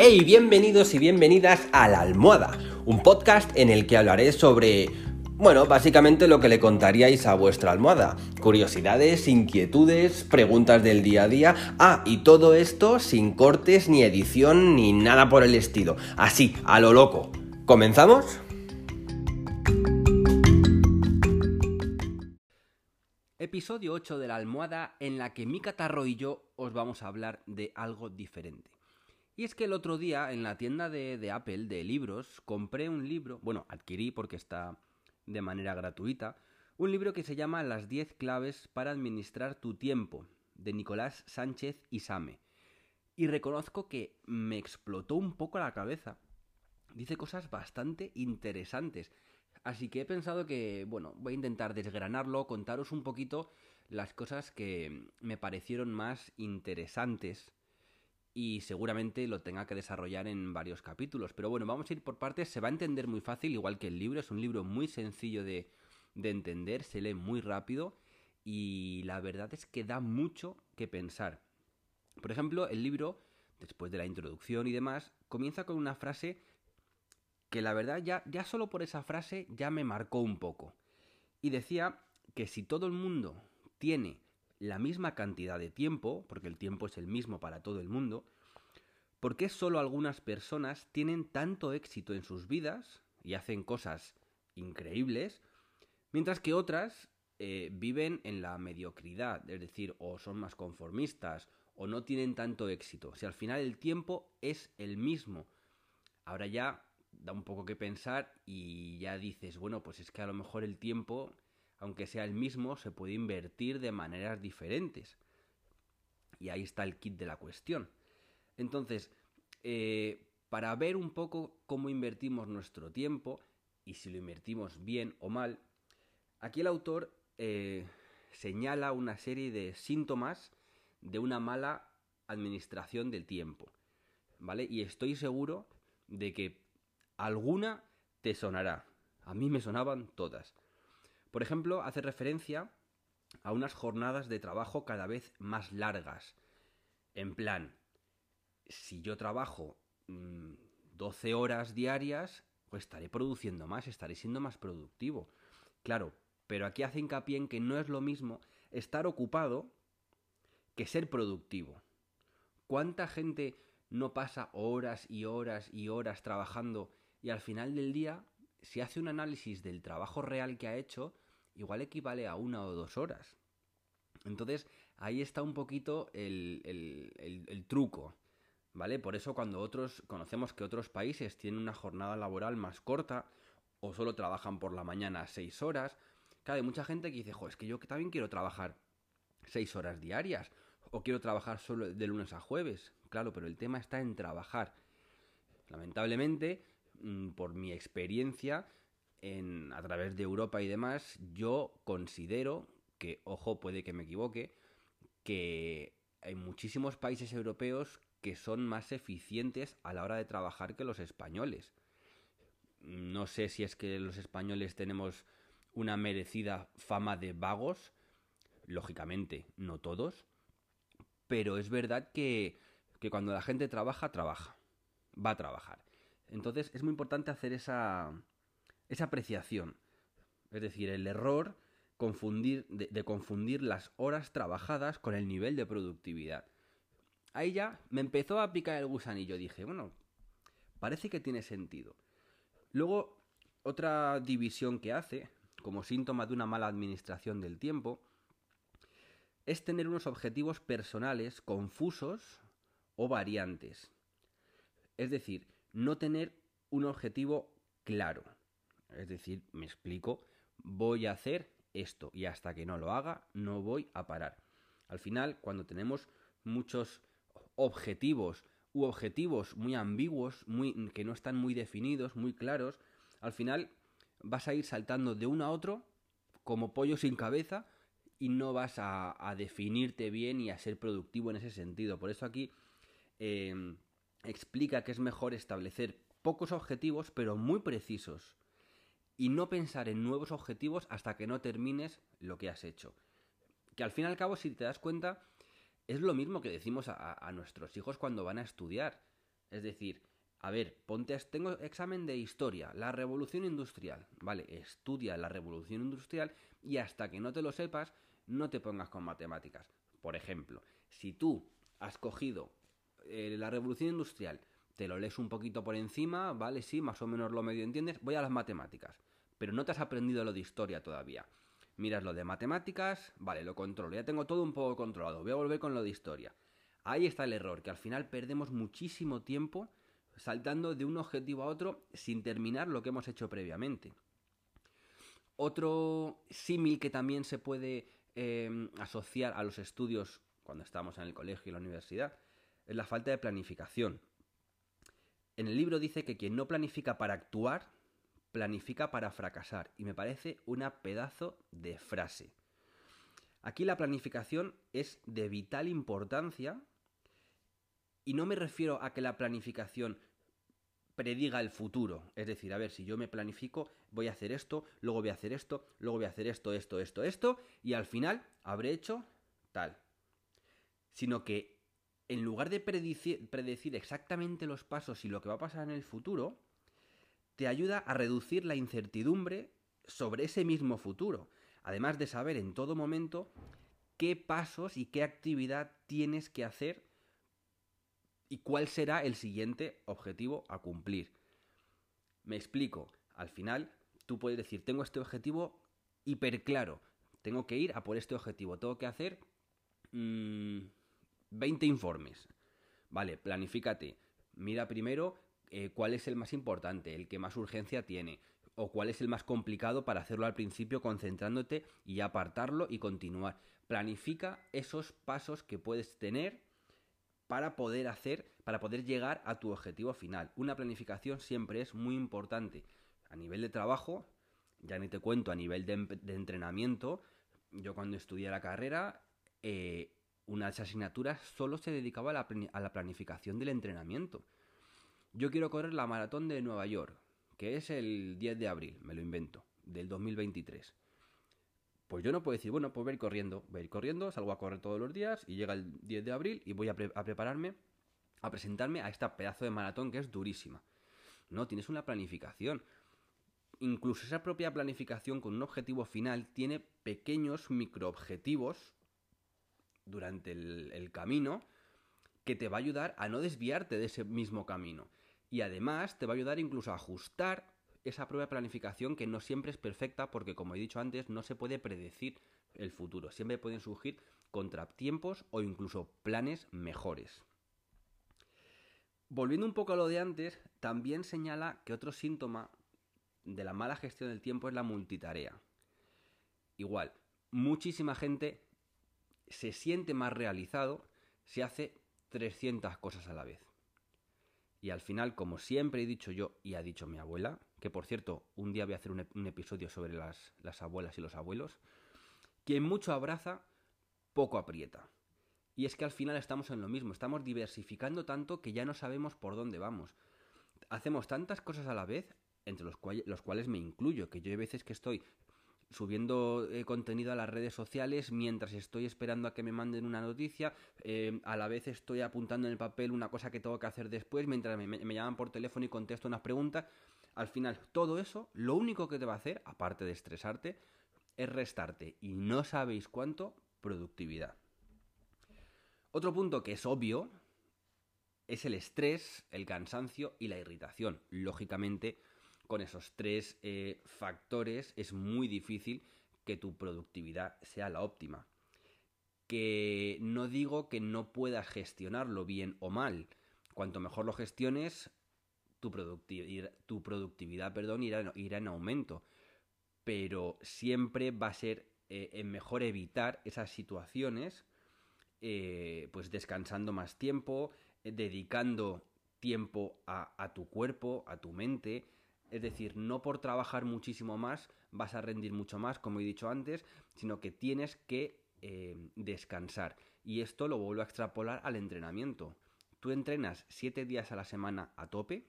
Hey, bienvenidos y bienvenidas a La Almohada, un podcast en el que hablaré sobre, bueno, básicamente lo que le contaríais a vuestra almohada. Curiosidades, inquietudes, preguntas del día a día. Ah, y todo esto sin cortes, ni edición, ni nada por el estilo. Así, a lo loco. ¿Comenzamos? Episodio 8 de la almohada en la que mi catarro y yo os vamos a hablar de algo diferente. Y es que el otro día en la tienda de, Apple de libros compré un libro, bueno, adquirí porque está de manera gratuita, un libro que se llama Las 10 claves para administrar tu tiempo, de Nicolás Sánchez Isame. Y reconozco que me explotó un poco la cabeza. Dice cosas bastante interesantes. Así que he pensado que, bueno, voy a intentar desgranarlo, contaros un poquito las cosas que me parecieron más interesantes y seguramente lo tenga que desarrollar en varios capítulos. Pero bueno, vamos a ir por partes, se va a entender muy fácil, igual que el libro, es un libro muy sencillo de, de entender, se lee muy rápido y la verdad es que da mucho que pensar. Por ejemplo, el libro, después de la introducción y demás, comienza con una frase que la verdad ya, ya solo por esa frase ya me marcó un poco. Y decía que si todo el mundo tiene la misma cantidad de tiempo, porque el tiempo es el mismo para todo el mundo, ¿por qué solo algunas personas tienen tanto éxito en sus vidas y hacen cosas increíbles, mientras que otras eh, viven en la mediocridad, es decir, o son más conformistas, o no tienen tanto éxito? Si al final el tiempo es el mismo. Ahora ya da un poco que pensar y ya dices, bueno, pues es que a lo mejor el tiempo aunque sea el mismo, se puede invertir de maneras diferentes. Y ahí está el kit de la cuestión. Entonces, eh, para ver un poco cómo invertimos nuestro tiempo y si lo invertimos bien o mal, aquí el autor eh, señala una serie de síntomas de una mala administración del tiempo. ¿Vale? Y estoy seguro de que alguna te sonará. A mí me sonaban todas. Por ejemplo, hace referencia a unas jornadas de trabajo cada vez más largas. En plan, si yo trabajo 12 mm, horas diarias, pues estaré produciendo más, estaré siendo más productivo. Claro, pero aquí hace hincapié en que no es lo mismo estar ocupado que ser productivo. ¿Cuánta gente no pasa horas y horas y horas trabajando y al final del día si hace un análisis del trabajo real que ha hecho, igual equivale a una o dos horas. Entonces, ahí está un poquito el, el, truco, ¿vale? Por eso cuando otros, conocemos que otros países tienen una jornada laboral más corta, o solo trabajan por la mañana seis horas, claro, hay mucha gente que dice, jo, es que yo también quiero trabajar seis horas diarias, o quiero trabajar solo de lunes a jueves. Claro, pero el tema está en trabajar. Lamentablemente, por mi experiencia en, a través de Europa y demás, yo considero que, ojo, puede que me equivoque, que hay muchísimos países europeos que son más eficientes a la hora de trabajar que los españoles. No sé si es que los españoles tenemos una merecida fama de vagos, lógicamente no todos, pero es verdad que cuando la gente trabaja, trabaja, va a trabajar. Entonces es muy importante hacer esa, esa apreciación. Es decir, el error confundir, de, confundir las horas trabajadas con el nivel de productividad. Ahí ya me empezó a picar el gusanillo. Dije, bueno, parece que tiene sentido. Luego, otra división que hace, como síntoma de una mala administración del tiempo, es tener unos objetivos personales confusos o variantes. Es decir, no tener un objetivo claro. Es decir, me explico, voy a hacer esto y hasta que no lo haga no voy a parar. Al final, cuando tenemos muchos objetivos u objetivos muy ambiguos, muy, que no están muy definidos, muy claros, al final vas a ir saltando de uno a otro como pollo sin cabeza y no vas a, definirte bien y a ser productivo en ese sentido. Por eso aquí eh, explica que es mejor establecer pocos objetivos pero muy precisos y no pensar en nuevos objetivos hasta que no termines lo que has hecho. Que al fin y al cabo, si te das cuenta, es lo mismo que decimos a, nuestros hijos cuando van a estudiar. Es decir, a ver, ponte, tengo examen de historia, la revolución industrial, ¿vale? Estudia la revolución industrial y hasta que no te lo sepas, no te pongas con matemáticas. Por ejemplo, si tú has cogido eh, la revolución industrial, te lo lees un poquito por encima, ¿vale? Sí, más o menos lo medio entiendes, voy a las matemáticas, pero no te has aprendido lo de historia todavía. Miras lo de matemáticas, vale, lo controlo, ya tengo todo un poco controlado, voy a volver con lo de historia. Ahí está el error, que al final perdemos muchísimo tiempo saltando de un objetivo a otro sin terminar lo que hemos hecho previamente. Otro símil que también se puede em, asociar a los estudios cuando estamos en el colegio y la universidad es la falta de planificación. En el libro dice que quien no planifica para actuar, planifica para fracasar. Y me parece una pedazo de frase. Aquí la planificación es de vital importancia y no me refiero a que la planificación prediga el futuro. Es decir, a ver, si yo me planifico, voy a hacer esto, luego voy a hacer esto, luego voy a hacer esto, esto, esto, esto, y al final habré hecho tal. Sino que en lugar de predecir, exactamente los pasos y lo que va a pasar en el futuro, te ayuda a reducir la incertidumbre sobre ese mismo futuro. Además de saber en todo momento qué pasos y qué actividad tienes que hacer y cuál será el siguiente objetivo a cumplir. Me explico. Al final, tú puedes decir, tengo este objetivo hiper claro. Tengo que ir a por este objetivo. Tengo que hacer 20 mm, informes. Vale, planifícate. Mira primero eh, cuál es el más importante, el que más urgencia tiene, o cuál es el más complicado para hacerlo al principio concentrándote y apartarlo y continuar. Planifica esos pasos que puedes tener para poder hacer, para poder llegar a tu objetivo final. Una planificación siempre es muy importante. A nivel de trabajo, ya ni te cuento, a nivel de, entrenamiento, yo cuando estudié la carrera, eh, una de esas asignaturas solo se dedicaba a la, a la planificación del entrenamiento. Yo quiero correr la maratón de Nueva York, que es el 10 de abril, me lo invento, del 2023. Pues yo no puedo decir, bueno, pues voy a ir corriendo, voy a ir corriendo, salgo a correr todos los días y llega el 10 de abril y voy a, prepararme, a presentarme a esta pedazo de maratón que es durísima. No, tienes una planificación. Incluso esa propia planificación con un objetivo final tiene pequeños microobjetivos durante el, camino que te va a ayudar a no desviarte de ese mismo camino. Y además te va a ayudar incluso a ajustar esa prueba de planificación que no siempre es perfecta porque, como he dicho antes, no se puede predecir el futuro. Siempre pueden surgir contratiempos o incluso planes mejores. Volviendo un poco a lo de antes, también señala que otro síntoma de la mala gestión del tiempo es la multitarea. Igual, muchísima gente se siente más realizado si hace 300 cosas a la vez. Y al final, como siempre he dicho yo y ha dicho mi abuela, que por cierto, un día voy a hacer un, episodio sobre las, las abuelas y los abuelos, quien mucho abraza, poco aprieta. Y es que al final estamos en lo mismo, estamos diversificando tanto que ya no sabemos por dónde vamos. Hacemos tantas cosas a la vez, entre los, cuales, los cuales me incluyo, que yo hay veces que estoy subiendo eh, contenido a las redes sociales mientras estoy esperando a que me manden una noticia, eh, a la vez estoy apuntando en el papel una cosa que tengo que hacer después, mientras me llaman por teléfono y contesto unas preguntas. Al final, todo eso, lo único que te va a hacer, aparte de estresarte, es restarte, y no sabéis cuánto, productividad. Otro punto que es obvio es el estrés, el cansancio y la irritación. Lógicamente, con esos tres eh, factores es muy difícil que tu productividad sea la óptima. Que no digo que no puedas gestionarlo bien o mal. Cuanto mejor lo gestiones, tu, tu productividad perdón, irá, irá, en aumento. Pero siempre va a ser eh, mejor evitar esas situaciones, eh, pues descansando más tiempo, dedicando tiempo a tu cuerpo, a tu mente. Es decir, no por trabajar muchísimo más vas a rendir mucho más, como he dicho antes, sino que tienes que descansar. Y esto lo vuelvo a extrapolar al entrenamiento. Tú entrenas 7 días a la semana a tope,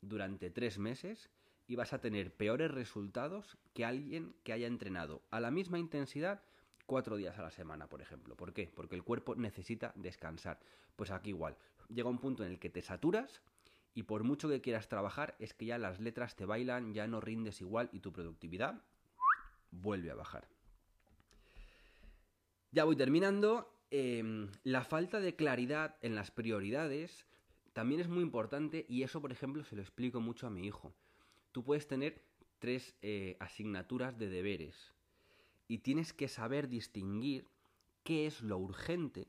durante tres meses y vas a tener peores resultados que alguien que haya entrenado a la misma intensidad cuatro días a la semana, por ejemplo. ¿Por qué? Porque el cuerpo necesita descansar. Pues aquí igual. Llega un punto en el que te saturas y por mucho que quieras trabajar, es que ya las letras te bailan, ya no rindes igual y tu productividad vuelve a bajar. Ya voy terminando. Em, la falta de claridad en las prioridades también es muy importante y eso, por ejemplo, se lo explico mucho a mi hijo. Tú puedes tener tres eh, asignaturas de deberes y tienes que saber distinguir qué es lo urgente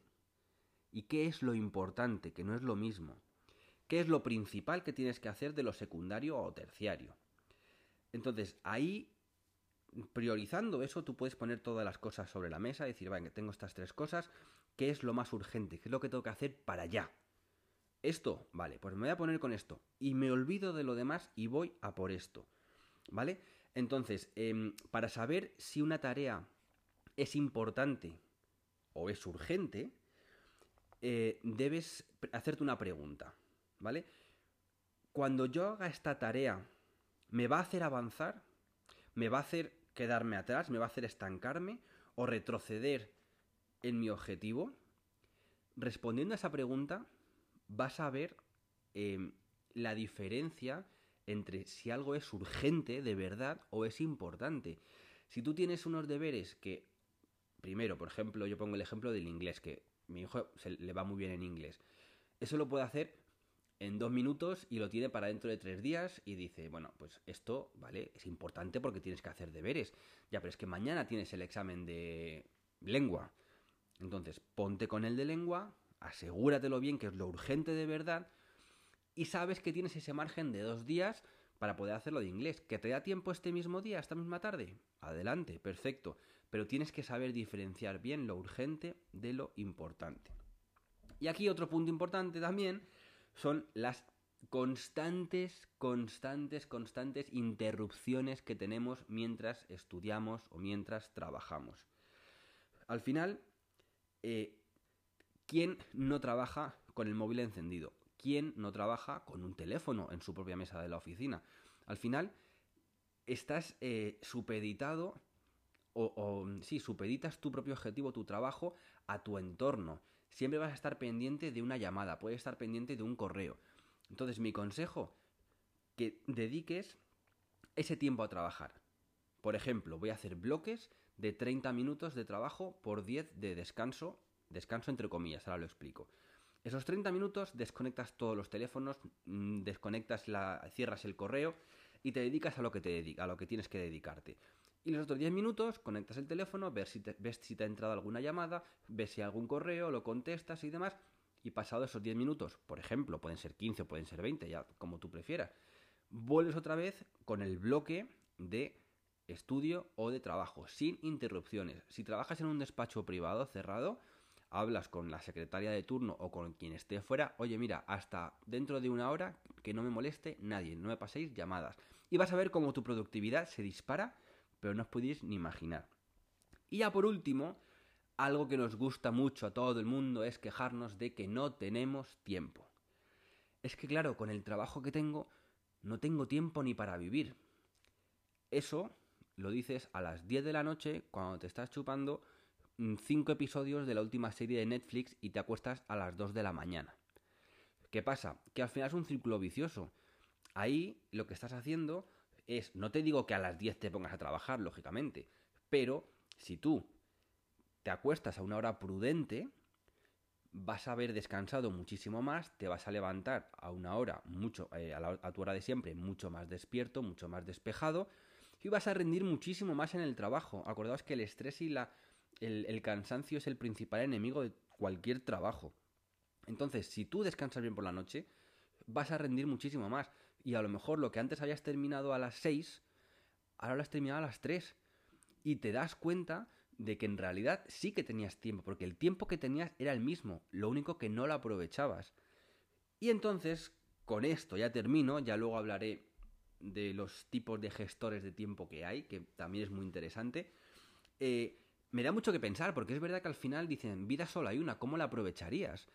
y qué es lo importante, que no es lo mismo. ¿Qué es lo principal que tienes que hacer de lo secundario o terciario? Entonces, ahí, priorizando eso, tú puedes poner todas las cosas sobre la mesa decir, vale, tengo estas tres cosas, ¿qué es lo más urgente? ¿Qué es lo que tengo que hacer para allá? Esto, vale, pues me voy a poner con esto. Y me olvido de lo demás y voy a por esto. ¿Vale? Entonces, em, para saber si una tarea es importante o es urgente, eh, debes hacerte una pregunta. ¿Vale? Cuando yo haga esta tarea, ¿me va a hacer avanzar? ¿Me va a hacer quedarme atrás? ¿Me va a hacer estancarme? ¿O retroceder en mi objetivo? Respondiendo a esa pregunta, vas a ver em, la diferencia entre si algo es urgente de verdad o es importante. Si tú tienes unos deberes que, primero, por ejemplo, yo pongo el ejemplo del inglés, que mi hijo se le va muy bien en inglés. Eso lo puede hacer en dos minutos y lo tiene para dentro de tres días y dice, bueno, pues esto, ¿vale? Es importante porque tienes que hacer deberes. Ya, pero es que mañana tienes el examen de lengua. Entonces, ponte con el de lengua, asegúratelo bien que es lo urgente de verdad y sabes que tienes ese margen de dos días para poder hacerlo de inglés. ¿Que te da tiempo este mismo día, esta misma tarde? Adelante, perfecto. Pero tienes que saber diferenciar bien lo urgente de lo importante. Y aquí otro punto importante también son las constantes, constantes, constantes interrupciones que tenemos mientras estudiamos o mientras trabajamos. Al final, eh, ¿quién no trabaja con el móvil encendido? ¿Quién no trabaja con un teléfono en su propia mesa de la oficina? Al final, estás eh, supeditado o, o, sí, supeditas tu propio objetivo, tu trabajo a tu entorno siempre vas a estar pendiente de una llamada, puedes estar pendiente de un correo. Entonces mi consejo, que dediques ese tiempo a trabajar. Por ejemplo, voy a hacer bloques de 30 minutos de trabajo por 10 de descanso, descanso entre comillas, ahora lo explico. Esos 30 minutos desconectas todos los teléfonos, mm, desconectas la, cierras el correo y te dedicas a lo que te a lo que tienes que dedicarte. Y los otros 10 minutos conectas el teléfono, ves si, te, ves si te ha entrado alguna llamada, ves si hay algún correo, lo contestas y demás. Y pasado esos 10 minutos, por ejemplo, pueden ser 15 o pueden ser 20, ya como tú prefieras, vuelves otra vez con el bloque de estudio o de trabajo, sin interrupciones. Si trabajas en un despacho privado cerrado, hablas con la secretaria de turno o con quien esté fuera, oye mira, hasta dentro de una hora que no me moleste nadie, no me paséis llamadas. Y vas a ver cómo tu productividad se dispara pero no os podéis ni imaginar. Y ya por último, algo que nos gusta mucho a todo el mundo es quejarnos de que no tenemos tiempo. Es que claro, con el trabajo que tengo, no tengo tiempo ni para vivir. Eso lo dices a las 10 de la noche cuando te estás chupando 5 episodios de la última serie de Netflix y te acuestas a las 2 de la mañana. ¿Qué pasa? Que al final es un círculo vicioso. Ahí lo que estás haciendo es, no te digo que a las 10 te pongas a trabajar, lógicamente, pero si tú te acuestas a una hora prudente, vas a haber descansado muchísimo más, te vas a levantar a una hora mucho, eh, a, tu hora de siempre, mucho más despierto, mucho más despejado, y vas a rendir muchísimo más en el trabajo. Acordaos que el estrés y la, el cansancio es el principal enemigo de cualquier trabajo. Entonces, si tú descansas bien por la noche, vas a rendir muchísimo más y a lo mejor lo que antes habías terminado a las 6, ahora lo has terminado a las 3. Y te das cuenta de que en realidad sí que tenías tiempo, porque el tiempo que tenías era el mismo, lo único que no lo aprovechabas. Y entonces, con esto ya termino, ya luego hablaré de los tipos de gestores de tiempo que hay, que también es muy interesante. Eh, me da mucho que pensar, porque es verdad que al final dicen, vida solo hay una, ¿cómo la aprovecharías?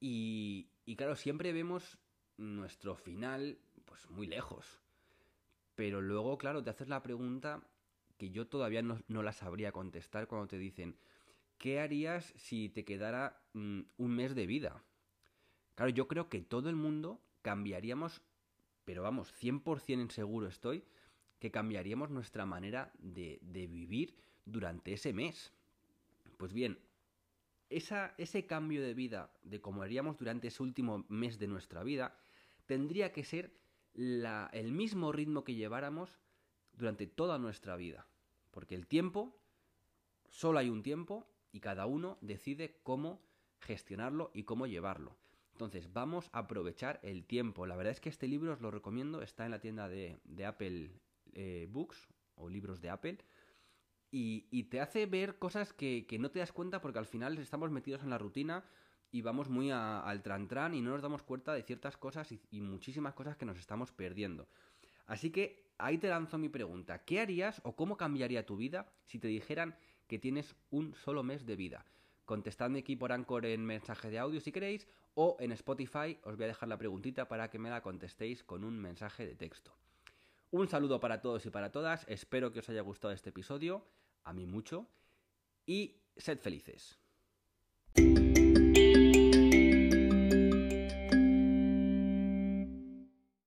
Y, y claro, siempre vemos nuestro final pues muy lejos. Pero luego, claro, te haces la pregunta, que yo todavía no, no la sabría contestar cuando te dicen, ¿qué harías si te quedara mm, un mes de vida? Claro, yo creo que todo el mundo cambiaríamos, pero vamos, 100% seguro estoy, que cambiaríamos nuestra manera de, de vivir durante ese mes. Pues bien, esa, ese cambio de vida, de cómo haríamos durante ese último mes de nuestra vida, tendría que ser la, el mismo ritmo que lleváramos durante toda nuestra vida. Porque el tiempo, solo hay un tiempo y cada uno decide cómo gestionarlo y cómo llevarlo. Entonces, vamos a aprovechar el tiempo. La verdad es que este libro os lo recomiendo, está en la tienda de, de Apple eh, Books o libros de Apple. Y, y te hace ver cosas que, que, no te das cuenta porque al final estamos metidos en la rutina y vamos muy al tran y no nos damos cuenta de ciertas cosas y, y muchísimas cosas que nos estamos perdiendo. Así que ahí te lanzo mi pregunta. ¿Qué harías o cómo cambiaría tu vida si te dijeran que tienes un solo mes de vida? Contestadme aquí por Anchor en mensaje de audio si queréis o en Spotify os voy a dejar la preguntita para que me la contestéis con un mensaje de texto. Un saludo para todos y para todas, espero que os haya gustado este episodio, a mí mucho, y sed felices.